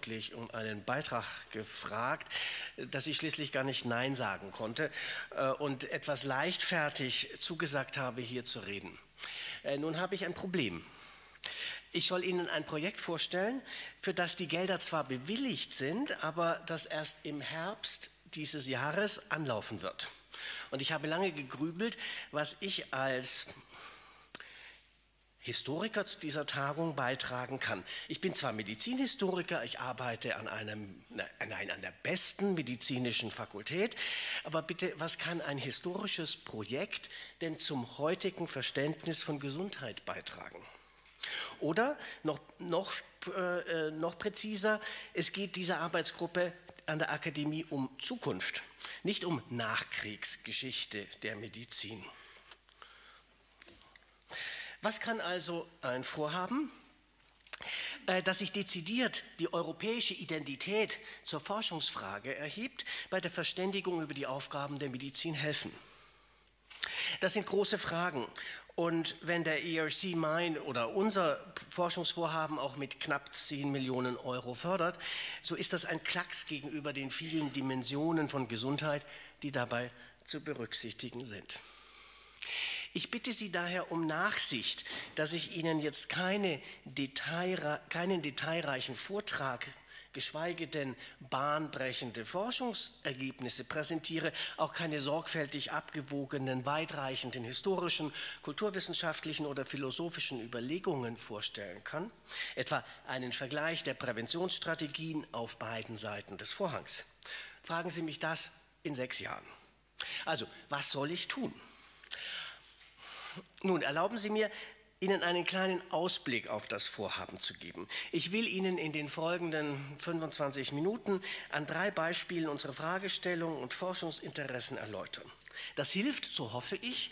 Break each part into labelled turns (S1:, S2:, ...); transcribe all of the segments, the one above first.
S1: Nachdrücklich um einen Beitrag gefragt, dass ich schließlich gar nicht Nein sagen konnte äh, und etwas leichtfertig zugesagt habe, hier zu reden. Äh, nun habe ich ein Problem. Ich soll Ihnen ein Projekt vorstellen, für das die Gelder zwar bewilligt sind, aber das erst im Herbst dieses Jahres anlaufen wird. Und ich habe lange gegrübelt, was ich als Historiker zu dieser Tagung beitragen kann. Ich bin zwar Medizinhistoriker, ich arbeite an, einem, nein, an der besten medizinischen Fakultät, aber bitte, was kann ein historisches Projekt denn zum heutigen Verständnis von Gesundheit beitragen? Oder noch, noch, äh, äh noch präziser, es geht dieser Arbeitsgruppe an der Akademie um Zukunft, nicht um Nachkriegsgeschichte der Medizin. Was kann also ein Vorhaben, äh, das sich dezidiert die europäische Identität zur Forschungsfrage erhebt, bei der Verständigung über die Aufgaben der Medizin helfen? Das sind große Fragen. Und wenn der ERC mein oder unser Forschungsvorhaben auch mit knapp 10 Millionen Euro fördert, so ist das ein Klacks gegenüber den vielen Dimensionen von Gesundheit, die dabei zu berücksichtigen sind. Ich bitte Sie daher um Nachsicht, dass ich Ihnen jetzt keine Detail, keinen detailreichen Vortrag geschweige denn bahnbrechende Forschungsergebnisse präsentiere, auch keine sorgfältig abgewogenen, weitreichenden historischen, kulturwissenschaftlichen oder philosophischen Überlegungen vorstellen kann, etwa einen Vergleich der Präventionsstrategien auf beiden Seiten des Vorhangs. Fragen Sie mich das in sechs Jahren. Also, was soll ich tun? Nun, erlauben Sie mir, Ihnen einen kleinen Ausblick auf das Vorhaben zu geben. Ich will Ihnen in den folgenden 25 Minuten an drei Beispielen unsere Fragestellungen und Forschungsinteressen erläutern. Das hilft, so hoffe ich,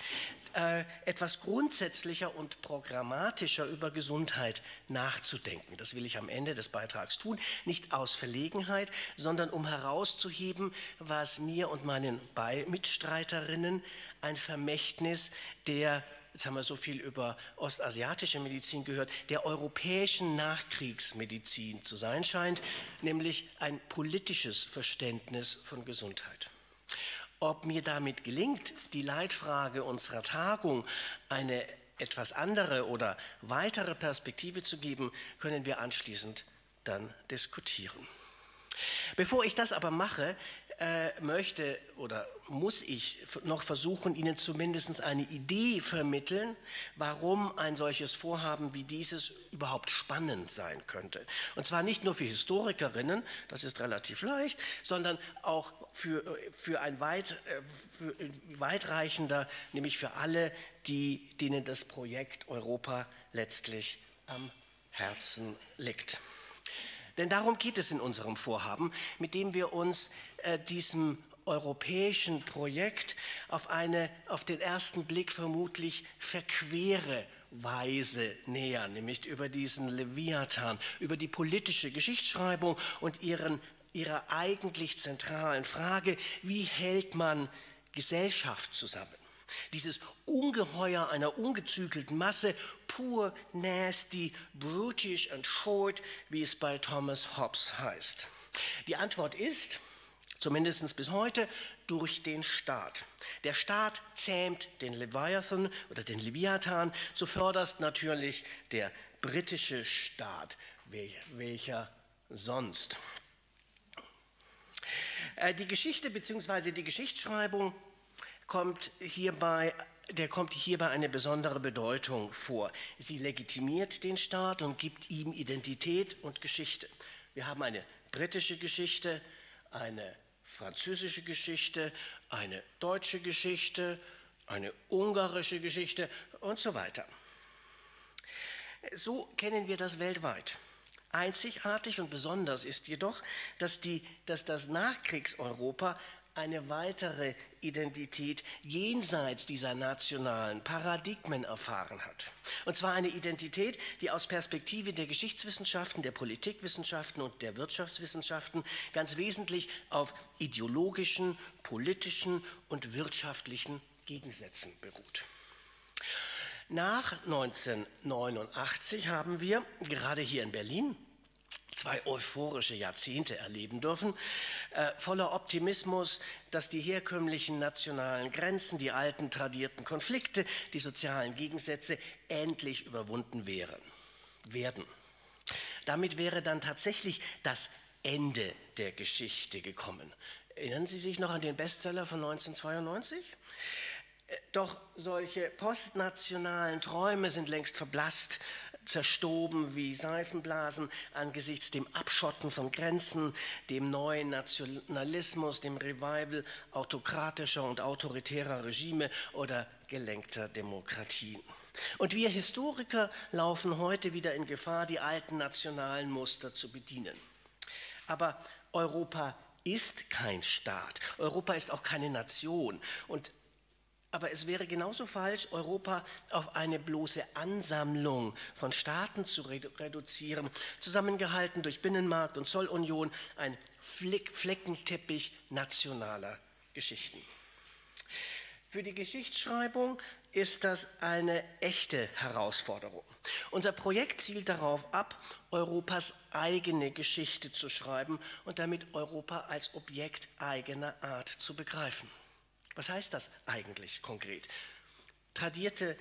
S1: äh, etwas grundsätzlicher und programmatischer über Gesundheit nachzudenken. Das will ich am Ende des Beitrags tun, nicht aus Verlegenheit, sondern um herauszuheben, was mir und meinen Mitstreiterinnen ein Vermächtnis der jetzt haben wir so viel über ostasiatische Medizin gehört, der europäischen Nachkriegsmedizin zu sein scheint, nämlich ein politisches Verständnis von Gesundheit. Ob mir damit gelingt, die Leitfrage unserer Tagung eine etwas andere oder weitere Perspektive zu geben, können wir anschließend dann diskutieren. Bevor ich das aber mache, äh, möchte oder muss ich noch versuchen, Ihnen zumindest eine Idee vermitteln, warum ein solches Vorhaben wie dieses überhaupt spannend sein könnte. Und zwar nicht nur für Historikerinnen, das ist relativ leicht, sondern auch für, für ein weit, äh, für weitreichender, nämlich für alle, die, denen das Projekt Europa letztlich am Herzen liegt. Denn darum geht es in unserem Vorhaben, mit dem wir uns äh, diesem europäischen Projekt auf eine auf den ersten Blick vermutlich verquere Weise nähern, nämlich über diesen Leviathan, über die politische Geschichtsschreibung und ihren, ihrer eigentlich zentralen Frage, wie hält man Gesellschaft zusammen? Dieses Ungeheuer einer ungezügelten Masse, pur, nasty, brutish and short, wie es bei Thomas Hobbes heißt. Die Antwort ist, zumindest bis heute, durch den Staat. Der Staat zähmt den Leviathan oder den Leviathan, zuvörderst natürlich der britische Staat, welcher sonst. Äh, die Geschichte bzw. die Geschichtsschreibung kommt hierbei der kommt hierbei eine besondere Bedeutung vor. Sie legitimiert den Staat und gibt ihm Identität und Geschichte. Wir haben eine britische Geschichte, eine französische Geschichte, eine deutsche Geschichte, eine ungarische Geschichte und so weiter. So kennen wir das weltweit. Einzigartig und besonders ist jedoch, dass, die, dass das Nachkriegseuropa eine weitere Identität jenseits dieser nationalen Paradigmen erfahren hat. Und zwar eine Identität, die aus Perspektive der Geschichtswissenschaften, der Politikwissenschaften und der Wirtschaftswissenschaften ganz wesentlich auf ideologischen, politischen und wirtschaftlichen Gegensätzen beruht. Nach 1989 haben wir gerade hier in Berlin zwei euphorische Jahrzehnte erleben dürfen, äh, voller Optimismus, dass die herkömmlichen nationalen Grenzen, die alten tradierten Konflikte, die sozialen Gegensätze endlich überwunden wären, werden. Damit wäre dann tatsächlich das Ende der Geschichte gekommen. Erinnern Sie sich noch an den Bestseller von 1992? Äh, doch solche postnationalen Träume sind längst verblasst zerstoben wie Seifenblasen angesichts dem Abschotten von Grenzen, dem neuen Nationalismus, dem Revival autokratischer und autoritärer Regime oder gelenkter Demokratien. Und wir Historiker laufen heute wieder in Gefahr, die alten nationalen Muster zu bedienen. Aber Europa ist kein Staat. Europa ist auch keine Nation. Und aber es wäre genauso falsch, Europa auf eine bloße Ansammlung von Staaten zu reduzieren, zusammengehalten durch Binnenmarkt und Zollunion, ein Fleckenteppich nationaler Geschichten. Für die Geschichtsschreibung ist das eine echte Herausforderung. Unser Projekt zielt darauf ab, Europas eigene Geschichte zu schreiben und damit Europa als Objekt eigener Art zu begreifen. Was heißt das eigentlich konkret? Tradierte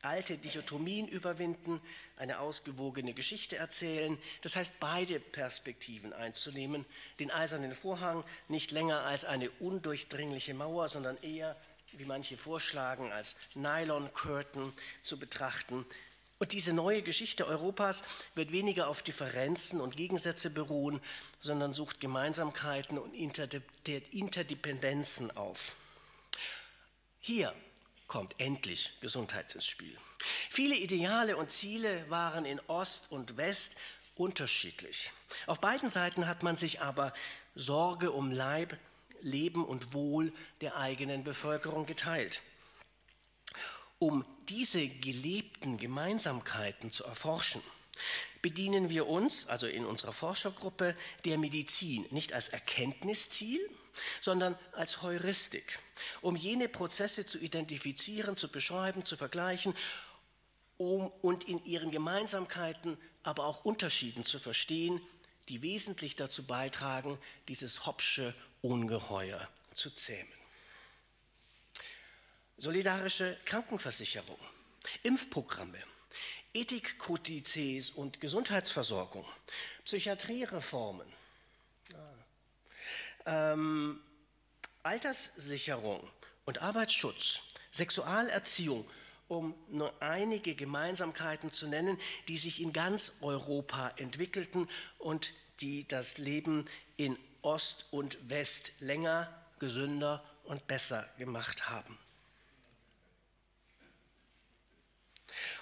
S1: alte Dichotomien überwinden, eine ausgewogene Geschichte erzählen, das heißt beide Perspektiven einzunehmen, den eisernen Vorhang nicht länger als eine undurchdringliche Mauer, sondern eher, wie manche vorschlagen, als Nylon Curtain zu betrachten. Und diese neue Geschichte Europas wird weniger auf Differenzen und Gegensätze beruhen, sondern sucht Gemeinsamkeiten und Interdependenzen auf. Hier kommt endlich Gesundheit ins Spiel. Viele Ideale und Ziele waren in Ost und West unterschiedlich. Auf beiden Seiten hat man sich aber Sorge um Leib, Leben und Wohl der eigenen Bevölkerung geteilt. Um diese gelebten Gemeinsamkeiten zu erforschen, bedienen wir uns, also in unserer Forschergruppe, der Medizin nicht als Erkenntnisziel, sondern als Heuristik, um jene Prozesse zu identifizieren, zu beschreiben, zu vergleichen um, und in ihren Gemeinsamkeiten, aber auch Unterschieden zu verstehen, die wesentlich dazu beitragen, dieses Hobbsche Ungeheuer zu zähmen. Solidarische Krankenversicherung, Impfprogramme, Ethikkodizes und Gesundheitsversorgung, Psychiatriereformen, ähm, Alterssicherung und Arbeitsschutz, Sexualerziehung, um nur einige Gemeinsamkeiten zu nennen, die sich in ganz Europa entwickelten und die das Leben in Ost und West länger, gesünder und besser gemacht haben.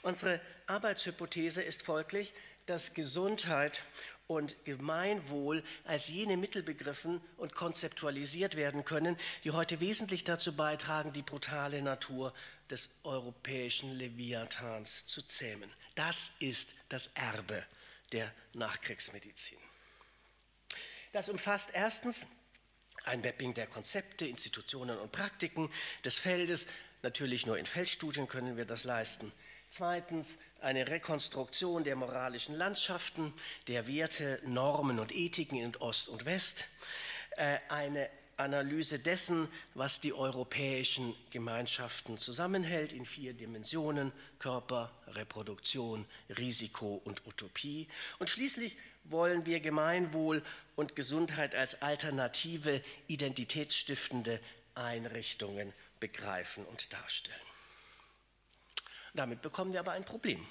S1: Unsere Arbeitshypothese ist folglich, dass Gesundheit und Gemeinwohl als jene Mittel begriffen und konzeptualisiert werden können, die heute wesentlich dazu beitragen, die brutale Natur des europäischen Leviathans zu zähmen. Das ist das Erbe der Nachkriegsmedizin. Das umfasst erstens ein Mapping der Konzepte, Institutionen und Praktiken des Feldes. Natürlich nur in Feldstudien können wir das leisten. Zweitens eine Rekonstruktion der moralischen Landschaften, der Werte, Normen und Ethiken in Ost und West. Äh, eine Analyse dessen, was die europäischen Gemeinschaften zusammenhält in vier Dimensionen, Körper, Reproduktion, Risiko und Utopie. Und schließlich wollen wir Gemeinwohl und Gesundheit als alternative, identitätsstiftende Einrichtungen begreifen und darstellen. Damit bekommen wir aber ein Problem.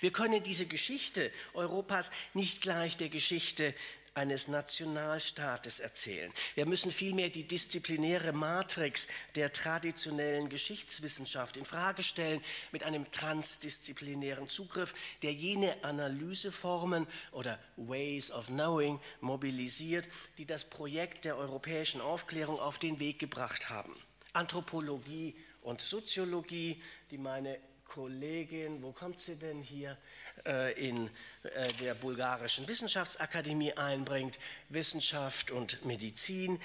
S1: Wir können diese Geschichte Europas nicht gleich der Geschichte eines Nationalstaates erzählen. Wir müssen vielmehr die disziplinäre Matrix der traditionellen Geschichtswissenschaft in Frage stellen mit einem transdisziplinären Zugriff, der jene Analyseformen oder Ways of Knowing mobilisiert, die das Projekt der europäischen Aufklärung auf den Weg gebracht haben. Anthropologie und Soziologie, die meine Kollegin, wo kommt sie denn hier, äh, in äh, der Bulgarischen Wissenschaftsakademie einbringt, Wissenschaft und Medizin,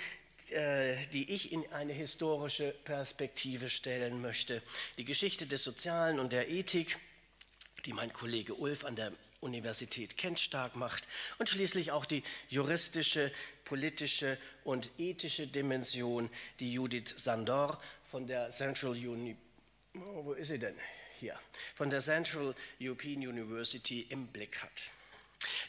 S1: äh, die ich in eine historische Perspektive stellen möchte. Die Geschichte des Sozialen und der Ethik, die mein Kollege Ulf an der Universität Kent stark macht und schließlich auch die juristische, politische und ethische Dimension, die Judith Sandor von der Central Uni oh, wo ist sie denn? Hier, von der Central European University im Blick hat.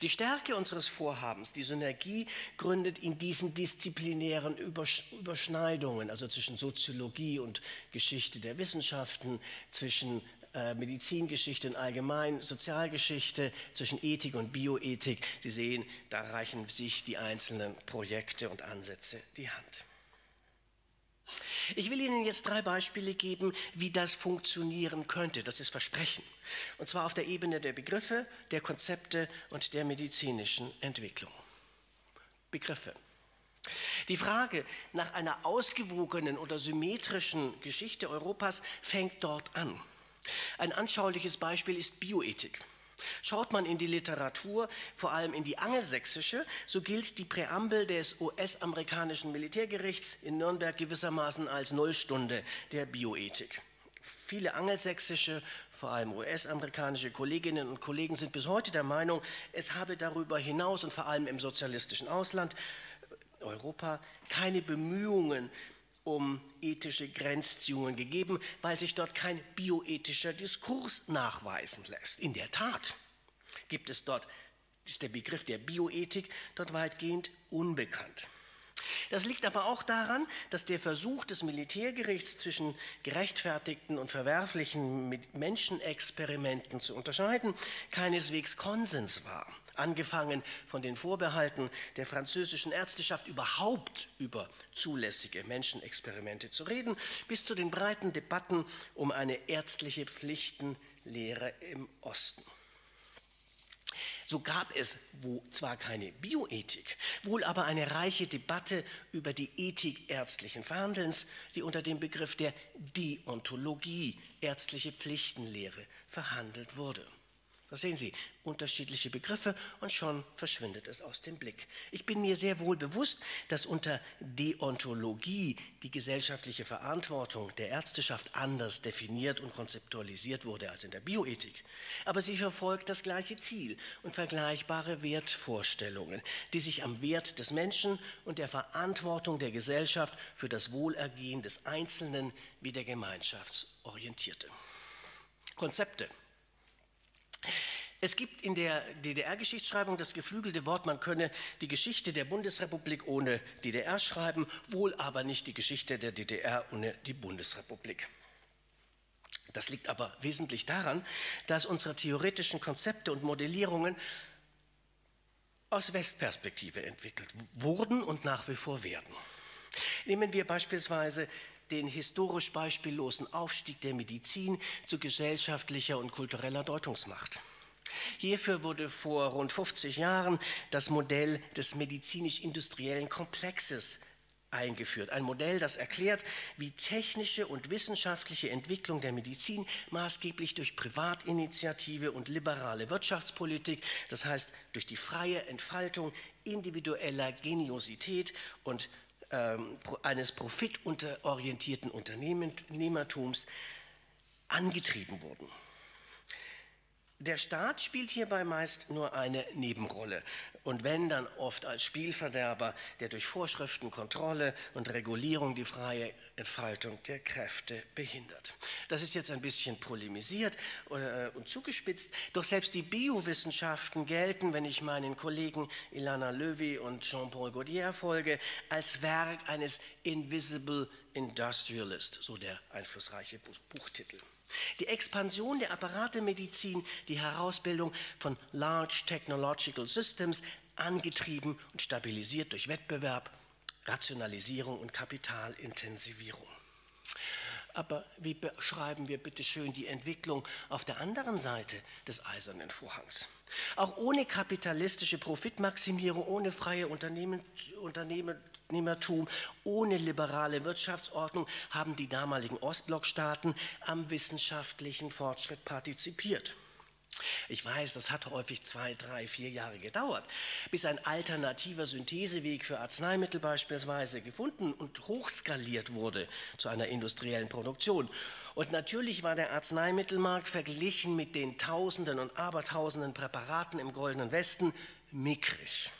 S1: Die Stärke unseres Vorhabens, die Synergie, gründet in diesen disziplinären Überschneidungen, also zwischen Soziologie und Geschichte der Wissenschaften, zwischen äh, Medizingeschichte und allgemein Sozialgeschichte, zwischen Ethik und Bioethik. Sie sehen, da reichen sich die einzelnen Projekte und Ansätze die Hand. Ich will Ihnen jetzt drei Beispiele geben, wie das funktionieren könnte. Das ist Versprechen. Und zwar auf der Ebene der Begriffe, der Konzepte und der medizinischen Entwicklung. Begriffe. Die Frage nach einer ausgewogenen oder symmetrischen Geschichte Europas fängt dort an. Ein anschauliches Beispiel ist Bioethik. Schaut man in die Literatur, vor allem in die angelsächsische, so gilt die Präambel des US-amerikanischen Militärgerichts in Nürnberg gewissermaßen als Nullstunde der Bioethik. Viele angelsächsische, vor allem US-amerikanische Kolleginnen und Kollegen sind bis heute der Meinung, es habe darüber hinaus und vor allem im sozialistischen Ausland Europa keine Bemühungen um ethische Grenzziehungen gegeben, weil sich dort kein bioethischer Diskurs nachweisen lässt. In der Tat gibt es dort, ist der Begriff der Bioethik dort weitgehend unbekannt. Das liegt aber auch daran, dass der Versuch des Militärgerichts zwischen gerechtfertigten und verwerflichen Menschenexperimenten zu unterscheiden keineswegs Konsens war angefangen von den Vorbehalten der französischen Ärzteschaft überhaupt über zulässige Menschenexperimente zu reden, bis zu den breiten Debatten um eine ärztliche Pflichtenlehre im Osten. So gab es wo zwar keine Bioethik, wohl aber eine reiche Debatte über die Ethik ärztlichen Verhandelns, die unter dem Begriff der Deontologie, ärztliche Pflichtenlehre, verhandelt wurde. Da sehen Sie unterschiedliche Begriffe und schon verschwindet es aus dem Blick. Ich bin mir sehr wohl bewusst, dass unter Deontologie die gesellschaftliche Verantwortung der Ärzteschaft anders definiert und konzeptualisiert wurde als in der Bioethik. Aber sie verfolgt das gleiche Ziel und vergleichbare Wertvorstellungen, die sich am Wert des Menschen und der Verantwortung der Gesellschaft für das Wohlergehen des Einzelnen wie der Gemeinschaft orientierte. Konzepte es gibt in der DDR-Geschichtsschreibung das geflügelte Wort, man könne die Geschichte der Bundesrepublik ohne DDR schreiben, wohl aber nicht die Geschichte der DDR ohne die Bundesrepublik. Das liegt aber wesentlich daran, dass unsere theoretischen Konzepte und Modellierungen aus Westperspektive entwickelt wurden und nach wie vor werden. Nehmen wir beispielsweise den historisch beispiellosen Aufstieg der Medizin zu gesellschaftlicher und kultureller Deutungsmacht. Hierfür wurde vor rund 50 Jahren das Modell des medizinisch-industriellen Komplexes eingeführt. Ein Modell, das erklärt, wie technische und wissenschaftliche Entwicklung der Medizin maßgeblich durch Privatinitiative und liberale Wirtschaftspolitik, das heißt durch die freie Entfaltung individueller Geniosität und ähm, eines profitorientierten Unternehmertums angetrieben wurden. Der Staat spielt hierbei meist nur eine Nebenrolle und wenn dann oft als Spielverderber, der durch Vorschriften, Kontrolle und Regulierung die freie Entfaltung der Kräfte behindert. Das ist jetzt ein bisschen polemisiert äh, und zugespitzt, doch selbst die Biowissenschaften gelten, wenn ich meinen Kollegen Ilana Löwy und Jean-Paul Gaudier folge, als Werk eines Invisible Industrialist, so der einflussreiche Buchtitel. Die Expansion der Apparatemedizin, die Herausbildung von Large Technological Systems, angetrieben und stabilisiert durch Wettbewerb, Rationalisierung und Kapitalintensivierung. Aber wie beschreiben wir bitte schön die Entwicklung auf der anderen Seite des eisernen Vorhangs? Auch ohne kapitalistische Profitmaximierung, ohne freie Unternehmen, Unternehmertum, ohne liberale Wirtschaftsordnung haben die damaligen Ostblockstaaten am wissenschaftlichen Fortschritt partizipiert. Ich weiß, das hat häufig zwei, drei, vier Jahre gedauert, bis ein alternativer Syntheseweg für Arzneimittel beispielsweise gefunden und hochskaliert wurde zu einer industriellen Produktion. Und natürlich war der Arzneimittelmarkt verglichen mit den Tausenden und Abertausenden Präparaten im Goldenen Westen mickrig.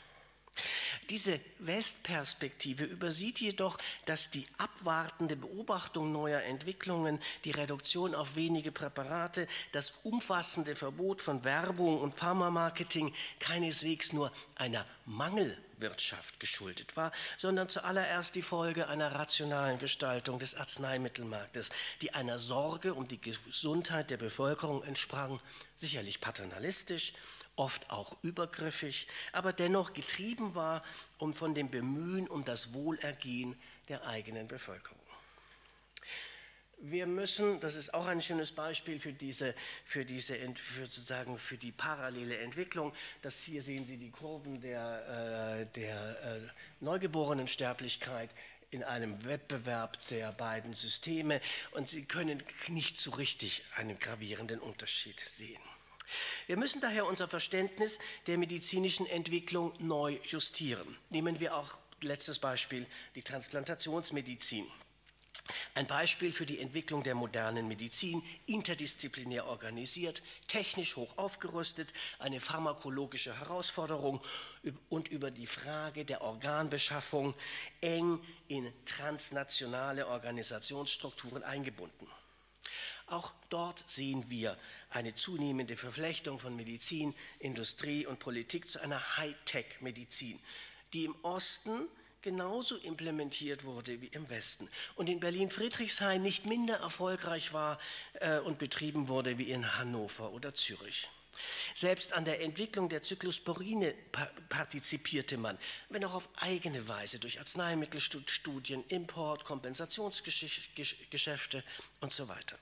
S1: Diese Westperspektive übersieht jedoch, dass die abwartende Beobachtung neuer Entwicklungen, die Reduktion auf wenige Präparate, das umfassende Verbot von Werbung und Pharmamarketing keineswegs nur einer Mangelwirtschaft geschuldet war, sondern zuallererst die Folge einer rationalen Gestaltung des Arzneimittelmarktes, die einer Sorge um die Gesundheit der Bevölkerung entsprang, sicherlich paternalistisch, oft auch übergriffig, aber dennoch getrieben war um von dem Bemühen um das Wohlergehen der eigenen Bevölkerung. Wir müssen, das ist auch ein schönes Beispiel für diese, für diese für sozusagen für die parallele Entwicklung. Das hier sehen Sie die Kurven der, äh, der äh, Neugeborenensterblichkeit in einem Wettbewerb der beiden Systeme und Sie können nicht so richtig einen gravierenden Unterschied sehen. Wir müssen daher unser Verständnis der medizinischen Entwicklung neu justieren. Nehmen wir auch letztes Beispiel die Transplantationsmedizin. Ein Beispiel für die Entwicklung der modernen Medizin, interdisziplinär organisiert, technisch hoch aufgerüstet, eine pharmakologische Herausforderung und über die Frage der Organbeschaffung eng in transnationale Organisationsstrukturen eingebunden. Auch dort sehen wir eine zunehmende Verflechtung von Medizin, Industrie und Politik zu einer Hightech-Medizin, die im Osten genauso implementiert wurde wie im Westen und in Berlin-Friedrichshain nicht minder erfolgreich war äh, und betrieben wurde wie in Hannover oder Zürich. Selbst an der Entwicklung der Zyklosporine partizipierte man, wenn auch auf eigene Weise durch Arzneimittelstudien, Import, Kompensationsgeschäfte und so weiter.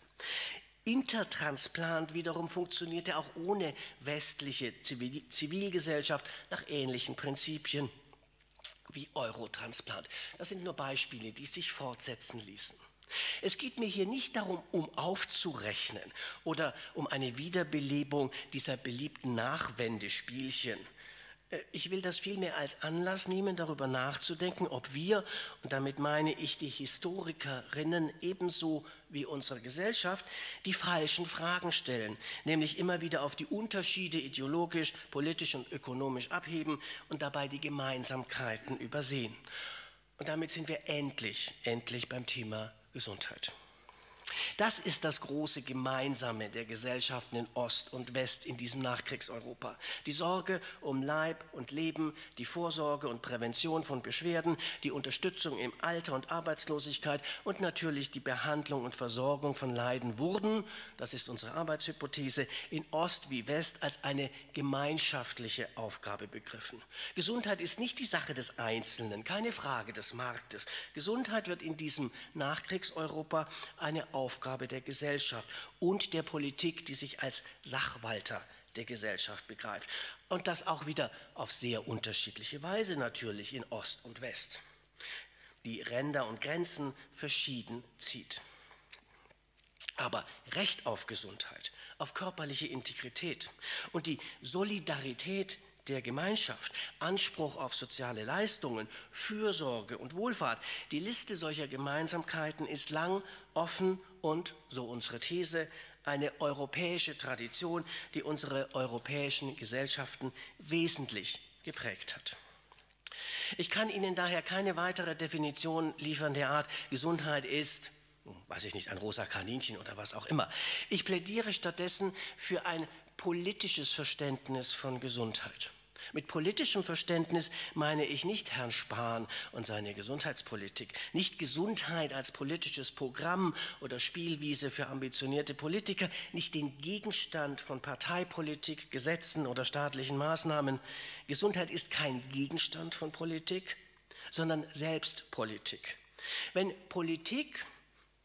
S1: Intertransplant wiederum funktionierte auch ohne westliche Zivilgesellschaft nach ähnlichen Prinzipien wie Eurotransplant. Das sind nur Beispiele, die sich fortsetzen ließen. Es geht mir hier nicht darum, um aufzurechnen oder um eine Wiederbelebung dieser beliebten Nachwendespielchen. Äh, ich will das vielmehr als Anlass nehmen, darüber nachzudenken, ob wir, und damit meine ich die Historikerinnen ebenso wie unsere Gesellschaft, die falschen Fragen stellen, nämlich immer wieder auf die Unterschiede ideologisch, politisch und ökonomisch abheben und dabei die Gemeinsamkeiten übersehen. Und damit sind wir endlich, endlich beim Thema Gesundheit. Das ist das große Gemeinsame der Gesellschaften in Ost und West in diesem Nachkriegseuropa. Die Sorge um Leib und Leben, die Vorsorge und Prävention von Beschwerden, die Unterstützung im Alter und Arbeitslosigkeit und natürlich die Behandlung und Versorgung von Leiden wurden, das ist unsere Arbeitshypothese, in Ost wie West als eine gemeinschaftliche Aufgabe begriffen. Gesundheit ist nicht die Sache des Einzelnen, keine Frage des Marktes. Gesundheit wird in diesem Nachkriegseuropa eine Aufgabe der Gesellschaft und der Politik, die sich als Sachwalter der Gesellschaft begreift. Und das auch wieder auf sehr unterschiedliche Weise natürlich in Ost und West. Die Ränder und Grenzen verschieden zieht. Aber Recht auf Gesundheit, auf körperliche Integrität und die Solidarität der Gemeinschaft, Anspruch auf soziale Leistungen, Fürsorge und Wohlfahrt. Die Liste solcher Gemeinsamkeiten ist lang, offen und, so unsere These, eine europäische Tradition, die unsere europäischen Gesellschaften wesentlich geprägt hat. Ich kann Ihnen daher keine weitere Definition liefern der Art, Gesundheit ist, weiß ich nicht, ein rosa Kaninchen oder was auch immer. Ich plädiere stattdessen für ein politisches Verständnis von Gesundheit. Mit politischem Verständnis meine ich nicht Herrn Spahn und seine Gesundheitspolitik, nicht Gesundheit als politisches Programm oder Spielwiese für ambitionierte Politiker, nicht den Gegenstand von Parteipolitik, Gesetzen oder staatlichen Maßnahmen. Gesundheit ist kein Gegenstand von Politik, sondern Selbstpolitik. Wenn Politik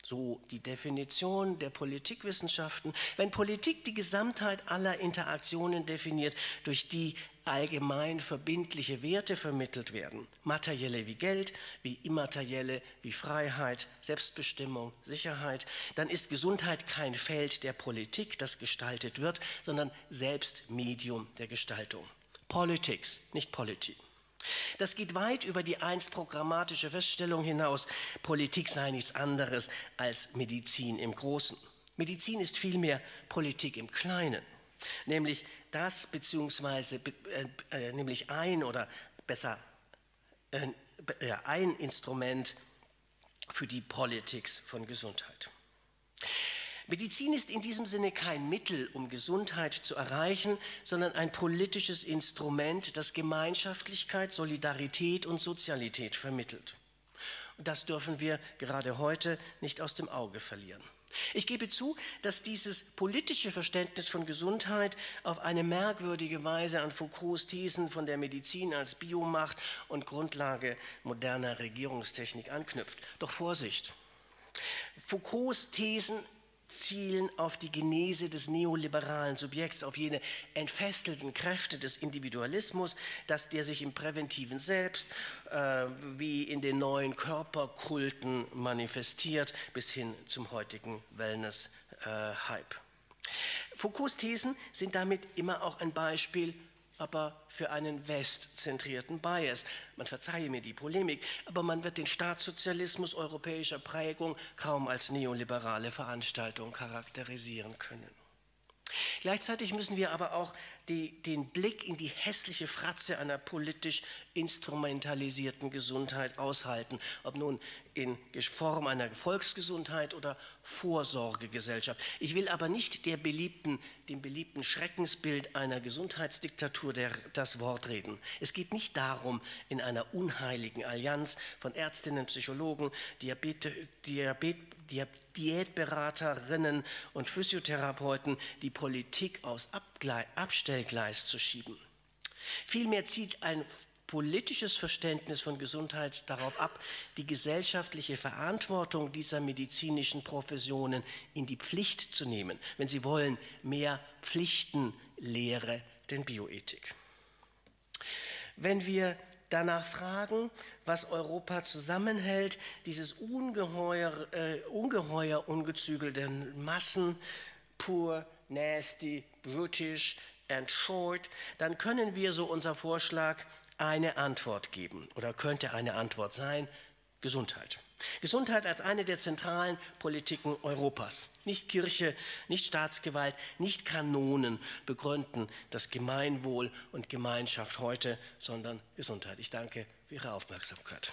S1: so die Definition der Politikwissenschaften, wenn Politik die Gesamtheit aller Interaktionen definiert, durch die allgemein verbindliche Werte vermittelt werden, materielle wie Geld, wie immaterielle wie Freiheit, Selbstbestimmung, Sicherheit, dann ist Gesundheit kein Feld der Politik, das gestaltet wird, sondern selbst Medium der Gestaltung. Politics, nicht Politik. Das geht weit über die einst programmatische Feststellung hinaus, Politik sei nichts anderes als Medizin im Großen. Medizin ist vielmehr Politik im Kleinen, nämlich das beziehungsweise äh, äh, nämlich ein oder besser äh, ein Instrument für die Politik von Gesundheit. Medizin ist in diesem Sinne kein Mittel, um Gesundheit zu erreichen, sondern ein politisches Instrument, das Gemeinschaftlichkeit, Solidarität und Sozialität vermittelt. Und das dürfen wir gerade heute nicht aus dem Auge verlieren. Ich gebe zu, dass dieses politische Verständnis von Gesundheit auf eine merkwürdige Weise an Foucaults Thesen von der Medizin als Biomacht und Grundlage moderner Regierungstechnik anknüpft. Doch Vorsicht! Foucaults Thesen zielen auf die Genese des neoliberalen Subjekts, auf jene entfesselten Kräfte des Individualismus, dass der sich im präventiven Selbst äh, wie in den neuen Körperkulten manifestiert, bis hin zum heutigen Wellness-Hype. Äh, Foucaults Thesen sind damit immer auch ein Beispiel aber für einen westzentrierten Bias. Man verzeihe mir die Polemik, aber man wird den Staatssozialismus europäischer Prägung kaum als neoliberale Veranstaltung charakterisieren können. Gleichzeitig müssen wir aber auch die, den Blick in die hässliche Fratze einer politisch instrumentalisierten Gesundheit aushalten, ob nun in Form einer Volksgesundheit oder Vorsorgegesellschaft. Ich will aber nicht der beliebten, dem beliebten Schreckensbild einer Gesundheitsdiktatur der, das Wort reden. Es geht nicht darum, in einer unheiligen Allianz von Ärztinnen, Psychologen, Diabete, Diabet, Diätberaterinnen und Physiotherapeuten die Politik aus Abstellgleis zu schieben. Vielmehr zieht ein politisches Verständnis von Gesundheit darauf ab, die gesellschaftliche Verantwortung dieser medizinischen Professionen in die Pflicht zu nehmen, wenn Sie wollen, mehr Pflichtenlehre denn Bioethik. Wenn wir danach fragen, was Europa zusammenhält, dieses ungeheuer, äh, ungeheuer ungezügelte Massen, pur, nasty, brutish and short, dann können wir, so unser Vorschlag, eine Antwort geben oder könnte eine Antwort sein, Gesundheit. Gesundheit als eine der zentralen Politiken Europas. Nicht Kirche, nicht Staatsgewalt, nicht Kanonen begründen das Gemeinwohl und Gemeinschaft heute, sondern Gesundheit. Ich danke für Ihre Aufmerksamkeit.